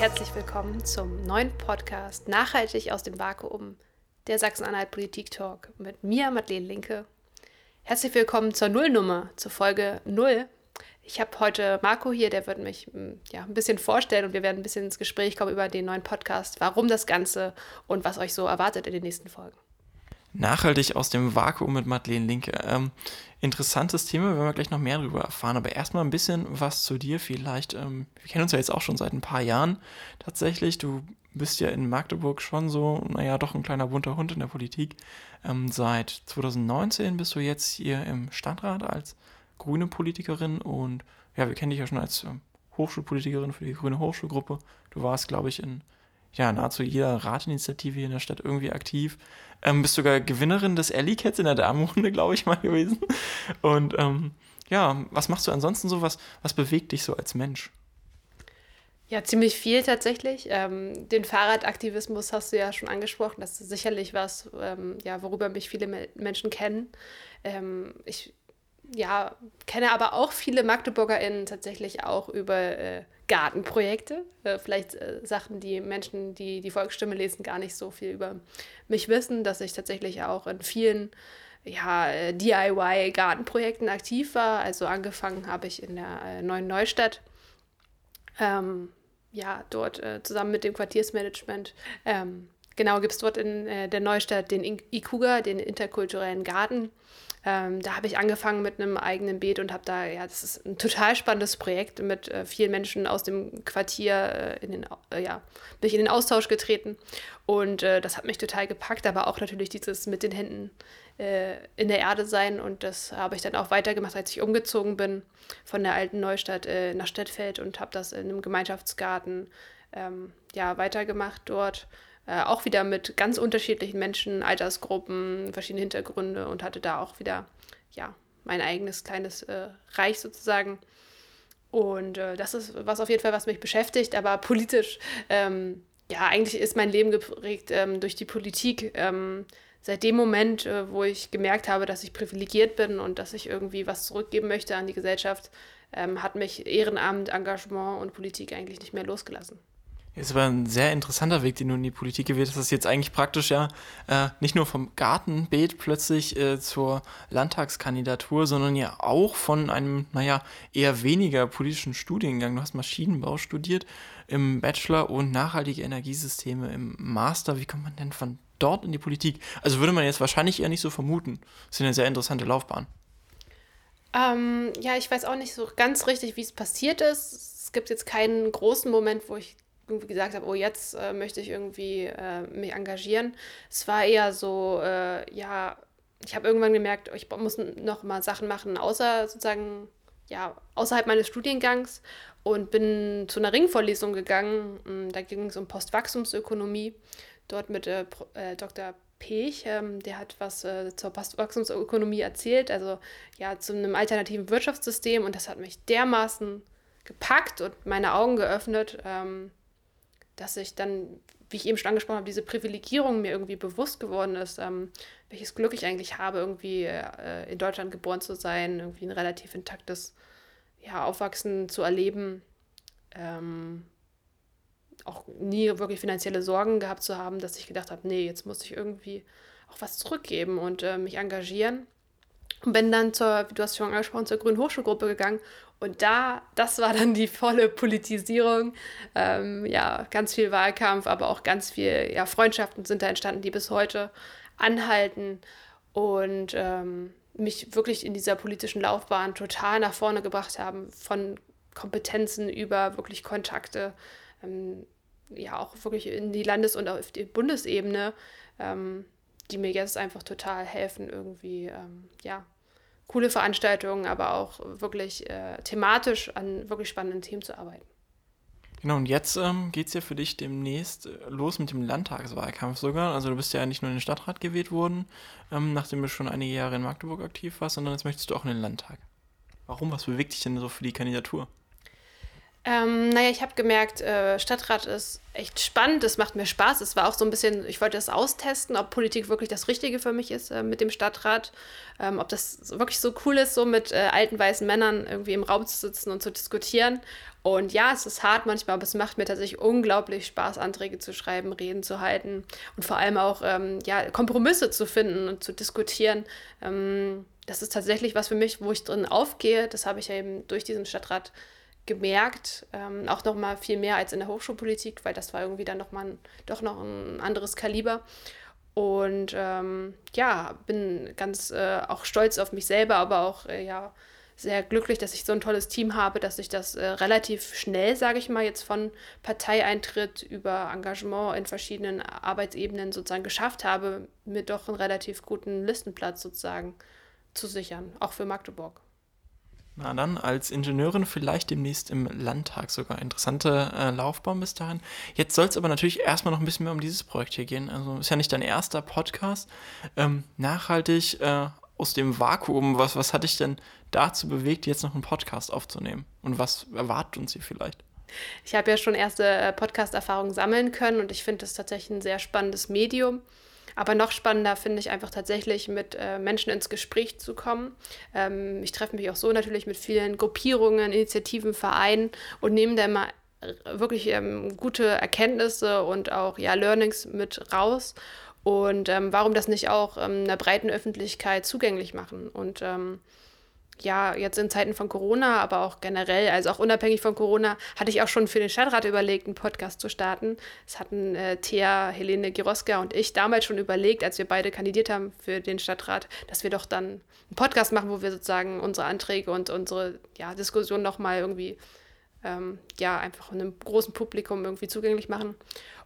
herzlich willkommen zum neuen Podcast Nachhaltig aus dem Vakuum, der Sachsen-Anhalt Politik Talk mit mir, Madeleine Linke. Herzlich willkommen zur Nullnummer, zur Folge 0. Ich habe heute Marco hier, der wird mich hm, ja, ein bisschen vorstellen und wir werden ein bisschen ins Gespräch kommen über den neuen Podcast, warum das Ganze und was euch so erwartet in den nächsten Folgen. Nachhaltig aus dem Vakuum mit Madeleine Linke. Ähm, interessantes Thema, werden wir gleich noch mehr darüber erfahren. Aber erstmal ein bisschen was zu dir vielleicht. Ähm, wir kennen uns ja jetzt auch schon seit ein paar Jahren tatsächlich. Du bist ja in Magdeburg schon so, naja, doch ein kleiner bunter Hund in der Politik. Ähm, seit 2019 bist du jetzt hier im Stadtrat als grüne Politikerin und ja, wir kennen dich ja schon als ähm, Hochschulpolitikerin für die Grüne Hochschulgruppe. Du warst, glaube ich, in ja, nahezu jeder Ratinitiative hier in der Stadt irgendwie aktiv. Ähm, bist sogar Gewinnerin des Alley Cats in der Damenrunde, glaube ich mal gewesen. Und ähm, ja, was machst du ansonsten so? Was, was bewegt dich so als Mensch? Ja, ziemlich viel tatsächlich. Ähm, den Fahrradaktivismus hast du ja schon angesprochen. Das ist sicherlich was, ähm, ja, worüber mich viele Me Menschen kennen. Ähm, ich ja, kenne aber auch viele MagdeburgerInnen tatsächlich auch über äh, Gartenprojekte. Äh, vielleicht äh, Sachen, die Menschen, die die Volksstimme lesen, gar nicht so viel über mich wissen, dass ich tatsächlich auch in vielen ja, äh, DIY-Gartenprojekten aktiv war. Also angefangen habe ich in der äh, neuen Neustadt. Ähm, ja, dort äh, zusammen mit dem Quartiersmanagement. Ähm, genau, gibt es dort in der Neustadt den IKUGA, den interkulturellen Garten ähm, da habe ich angefangen mit einem eigenen Beet und habe da, ja, das ist ein total spannendes Projekt mit äh, vielen Menschen aus dem Quartier, äh, in den, äh, ja, bin ich in den Austausch getreten. Und äh, das hat mich total gepackt, aber auch natürlich dieses mit den Händen äh, in der Erde sein. Und das habe ich dann auch weitergemacht, als ich umgezogen bin von der alten Neustadt äh, nach Stettfeld und habe das in einem Gemeinschaftsgarten ähm, ja, weitergemacht dort äh, auch wieder mit ganz unterschiedlichen Menschen, Altersgruppen, verschiedene Hintergründe und hatte da auch wieder, ja, mein eigenes kleines äh, Reich sozusagen. Und äh, das ist was auf jeden Fall, was mich beschäftigt, aber politisch, ähm, ja, eigentlich ist mein Leben geprägt ähm, durch die Politik. Ähm, seit dem Moment, äh, wo ich gemerkt habe, dass ich privilegiert bin und dass ich irgendwie was zurückgeben möchte an die Gesellschaft, ähm, hat mich Ehrenamt, Engagement und Politik eigentlich nicht mehr losgelassen. Ist aber ein sehr interessanter Weg, den du in die Politik gewählt hast. Das ist jetzt eigentlich praktisch ja äh, nicht nur vom Gartenbeet plötzlich äh, zur Landtagskandidatur, sondern ja auch von einem, naja, eher weniger politischen Studiengang. Du hast Maschinenbau studiert im Bachelor und nachhaltige Energiesysteme im Master. Wie kommt man denn von dort in die Politik? Also würde man jetzt wahrscheinlich eher nicht so vermuten. Das ist eine sehr interessante Laufbahn. Ähm, ja, ich weiß auch nicht so ganz richtig, wie es passiert ist. Es gibt jetzt keinen großen Moment, wo ich irgendwie gesagt habe, oh, jetzt äh, möchte ich irgendwie äh, mich engagieren. Es war eher so, äh, ja, ich habe irgendwann gemerkt, ich muss noch mal Sachen machen, außer sozusagen, ja, außerhalb meines Studiengangs und bin zu einer Ringvorlesung gegangen. Mm, da ging es um Postwachstumsökonomie. Dort mit äh, äh, Dr. Pech, ähm, der hat was äh, zur Postwachstumsökonomie erzählt, also ja, zu einem alternativen Wirtschaftssystem und das hat mich dermaßen gepackt und meine Augen geöffnet, ähm, dass ich dann, wie ich eben schon angesprochen habe, diese Privilegierung mir irgendwie bewusst geworden ist, ähm, welches Glück ich eigentlich habe, irgendwie äh, in Deutschland geboren zu sein, irgendwie ein relativ intaktes ja, Aufwachsen zu erleben, ähm, auch nie wirklich finanzielle Sorgen gehabt zu haben, dass ich gedacht habe, nee, jetzt muss ich irgendwie auch was zurückgeben und äh, mich engagieren. Und bin dann zur, wie du hast schon angesprochen, zur Grünen Hochschulgruppe gegangen. Und da, das war dann die volle Politisierung. Ähm, ja, ganz viel Wahlkampf, aber auch ganz viel ja, Freundschaften sind da entstanden, die bis heute anhalten und ähm, mich wirklich in dieser politischen Laufbahn total nach vorne gebracht haben, von Kompetenzen über wirklich Kontakte, ähm, ja auch wirklich in die Landes- und auf die Bundesebene. Ähm, die mir jetzt einfach total helfen, irgendwie, ähm, ja, coole Veranstaltungen, aber auch wirklich äh, thematisch an wirklich spannenden Themen zu arbeiten. Genau, und jetzt ähm, geht es ja für dich demnächst äh, los mit dem Landtagswahlkampf sogar. Also du bist ja nicht nur in den Stadtrat gewählt worden, ähm, nachdem du schon einige Jahre in Magdeburg aktiv warst, sondern jetzt möchtest du auch in den Landtag. Warum? Was bewegt dich denn so für die Kandidatur? Ähm, naja, ich habe gemerkt, äh, Stadtrat ist echt spannend, es macht mir Spaß. Es war auch so ein bisschen, ich wollte das austesten, ob Politik wirklich das Richtige für mich ist äh, mit dem Stadtrat. Ähm, ob das wirklich so cool ist, so mit äh, alten weißen Männern irgendwie im Raum zu sitzen und zu diskutieren. Und ja, es ist hart manchmal, aber es macht mir tatsächlich unglaublich Spaß, Anträge zu schreiben, Reden zu halten und vor allem auch ähm, ja, Kompromisse zu finden und zu diskutieren. Ähm, das ist tatsächlich was für mich, wo ich drin aufgehe. Das habe ich ja eben durch diesen Stadtrat gemerkt, ähm, auch noch mal viel mehr als in der Hochschulpolitik, weil das war irgendwie dann noch mal doch noch ein anderes Kaliber. Und ähm, ja, bin ganz äh, auch stolz auf mich selber, aber auch äh, ja sehr glücklich, dass ich so ein tolles Team habe, dass ich das äh, relativ schnell, sage ich mal, jetzt von Parteieintritt über Engagement in verschiedenen Arbeitsebenen sozusagen geschafft habe, mir doch einen relativ guten Listenplatz sozusagen zu sichern, auch für Magdeburg. Na dann, als Ingenieurin vielleicht demnächst im Landtag sogar. Interessante äh, Laufbahn bis dahin. Jetzt soll es aber natürlich erstmal noch ein bisschen mehr um dieses Projekt hier gehen. Also ist ja nicht dein erster Podcast. Ähm, nachhaltig äh, aus dem Vakuum, was, was hat dich denn dazu bewegt, jetzt noch einen Podcast aufzunehmen? Und was erwartet uns hier vielleicht? Ich habe ja schon erste äh, Podcast-Erfahrungen sammeln können und ich finde das tatsächlich ein sehr spannendes Medium. Aber noch spannender finde ich einfach tatsächlich, mit äh, Menschen ins Gespräch zu kommen. Ähm, ich treffe mich auch so natürlich mit vielen Gruppierungen, Initiativen, Vereinen und nehme da immer äh, wirklich ähm, gute Erkenntnisse und auch ja, Learnings mit raus. Und ähm, warum das nicht auch ähm, einer breiten Öffentlichkeit zugänglich machen? Und ähm, ja, jetzt in Zeiten von Corona, aber auch generell, also auch unabhängig von Corona, hatte ich auch schon für den Stadtrat überlegt, einen Podcast zu starten. Das hatten äh, Thea, Helene Giroska und ich damals schon überlegt, als wir beide kandidiert haben für den Stadtrat, dass wir doch dann einen Podcast machen, wo wir sozusagen unsere Anträge und unsere ja, Diskussion nochmal irgendwie ähm, ja, einfach einem großen Publikum irgendwie zugänglich machen.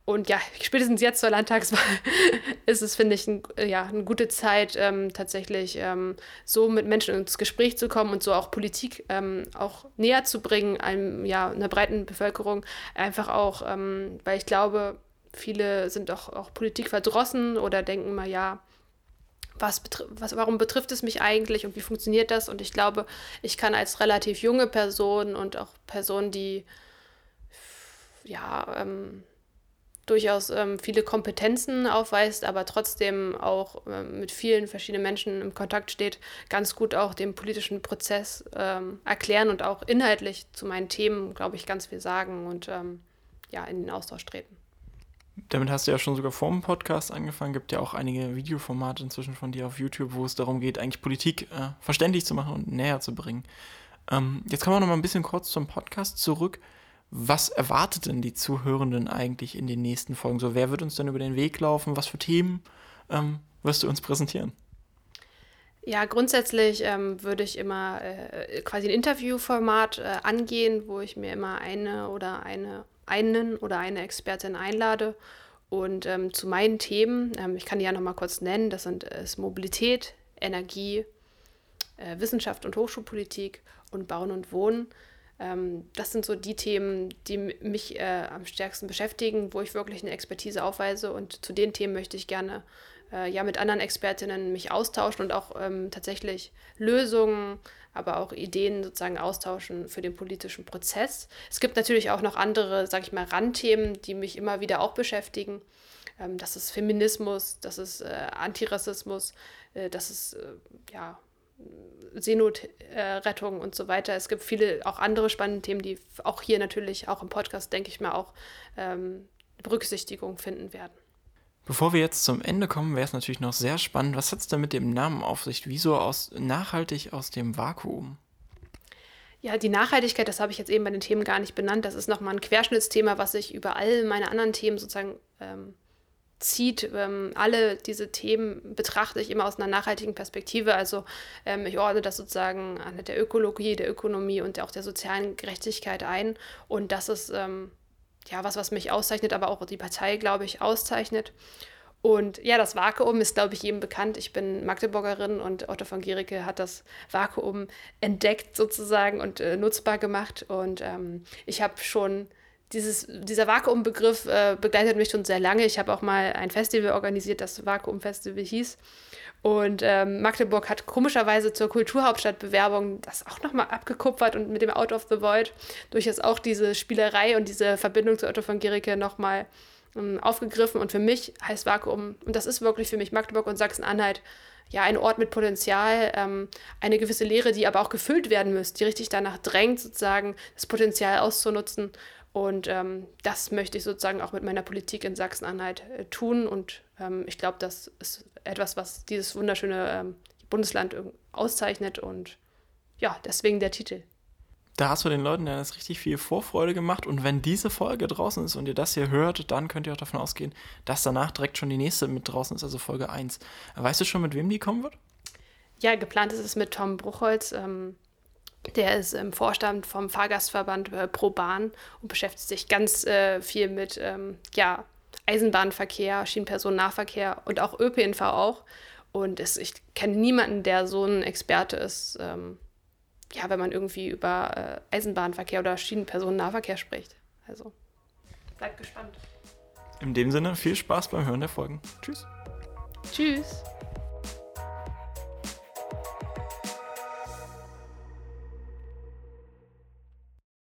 Und ja, spätestens jetzt zur Landtagswahl ist es, finde ich, ein, ja, eine gute Zeit, ähm, tatsächlich ähm, so mit Menschen ins Gespräch zu kommen und so auch Politik ähm, auch näher zu bringen, einem, ja, einer breiten Bevölkerung. Einfach auch, ähm, weil ich glaube, viele sind auch, auch Politik verdrossen oder denken mal, ja, was, was, warum betrifft es mich eigentlich und wie funktioniert das? Und ich glaube, ich kann als relativ junge Person und auch Person, die ja, ähm, durchaus ähm, viele Kompetenzen aufweist, aber trotzdem auch ähm, mit vielen verschiedenen Menschen im Kontakt steht, ganz gut auch den politischen Prozess ähm, erklären und auch inhaltlich zu meinen Themen, glaube ich, ganz viel sagen und ähm, ja, in den Austausch treten. Damit hast du ja schon sogar vor dem Podcast angefangen. Gibt ja auch einige Videoformate inzwischen von dir auf YouTube, wo es darum geht, eigentlich Politik äh, verständlich zu machen und näher zu bringen. Ähm, jetzt kommen wir noch mal ein bisschen kurz zum Podcast zurück. Was erwartet denn die Zuhörenden eigentlich in den nächsten Folgen? So, wer wird uns denn über den Weg laufen? Was für Themen ähm, wirst du uns präsentieren? Ja, grundsätzlich ähm, würde ich immer äh, quasi ein Interviewformat äh, angehen, wo ich mir immer eine oder eine, einen oder eine Expertin einlade. Und ähm, zu meinen Themen, ähm, ich kann die ja nochmal kurz nennen, das sind äh, Mobilität, Energie, äh, Wissenschaft und Hochschulpolitik und Bauen und Wohnen. Ähm, das sind so die Themen, die mich äh, am stärksten beschäftigen, wo ich wirklich eine Expertise aufweise. Und zu den Themen möchte ich gerne äh, ja mit anderen Expertinnen mich austauschen und auch ähm, tatsächlich Lösungen, aber auch Ideen sozusagen austauschen für den politischen Prozess. Es gibt natürlich auch noch andere, sage ich mal, Randthemen, die mich immer wieder auch beschäftigen. Ähm, das ist Feminismus, das ist äh, Antirassismus, äh, das ist äh, ja Seenotrettung und so weiter. Es gibt viele auch andere spannende Themen, die auch hier natürlich, auch im Podcast, denke ich mal, auch ähm, Berücksichtigung finden werden. Bevor wir jetzt zum Ende kommen, wäre es natürlich noch sehr spannend. Was hat es denn mit dem Namen auf sich? Wieso aus, nachhaltig aus dem Vakuum? Ja, die Nachhaltigkeit, das habe ich jetzt eben bei den Themen gar nicht benannt. Das ist nochmal ein Querschnittsthema, was sich über all meine anderen Themen sozusagen ähm, zieht. Ähm, alle diese Themen betrachte ich immer aus einer nachhaltigen Perspektive. Also ähm, ich ordne das sozusagen an der Ökologie, der Ökonomie und auch der sozialen Gerechtigkeit ein. Und das ist ähm, ja was, was mich auszeichnet, aber auch die Partei, glaube ich, auszeichnet. Und ja, das Vakuum ist, glaube ich, jedem bekannt. Ich bin Magdeburgerin und Otto von Giericke hat das Vakuum entdeckt sozusagen und äh, nutzbar gemacht. Und ähm, ich habe schon dieses, dieser Vakuumbegriff äh, begleitet mich schon sehr lange. Ich habe auch mal ein Festival organisiert, das Vakuum-Festival hieß. Und ähm, Magdeburg hat komischerweise zur Kulturhauptstadtbewerbung das auch nochmal abgekupfert und mit dem Out of the Void durchaus auch diese Spielerei und diese Verbindung zu Otto von Gericke nochmal ähm, aufgegriffen. Und für mich heißt Vakuum, und das ist wirklich für mich Magdeburg und Sachsen-Anhalt, ja, ein Ort mit Potenzial, ähm, eine gewisse Lehre, die aber auch gefüllt werden muss, die richtig danach drängt, sozusagen das Potenzial auszunutzen. Und ähm, das möchte ich sozusagen auch mit meiner Politik in Sachsen-Anhalt äh, tun. Und ähm, ich glaube, das ist etwas, was dieses wunderschöne ähm, Bundesland auszeichnet. Und ja, deswegen der Titel. Da hast du den Leuten ja jetzt richtig viel Vorfreude gemacht. Und wenn diese Folge draußen ist und ihr das hier hört, dann könnt ihr auch davon ausgehen, dass danach direkt schon die nächste mit draußen ist, also Folge 1. Weißt du schon, mit wem die kommen wird? Ja, geplant ist es mit Tom Bruchholz. Ähm, der ist im Vorstand vom Fahrgastverband äh, Pro Bahn und beschäftigt sich ganz äh, viel mit ähm, ja, Eisenbahnverkehr, Schienenpersonennahverkehr und auch ÖPNV auch. Und es, ich kenne niemanden, der so ein Experte ist, ähm, ja, wenn man irgendwie über äh, Eisenbahnverkehr oder Schienenpersonennahverkehr spricht. Also, bleibt gespannt. In dem Sinne, viel Spaß beim Hören der Folgen. Tschüss. Tschüss.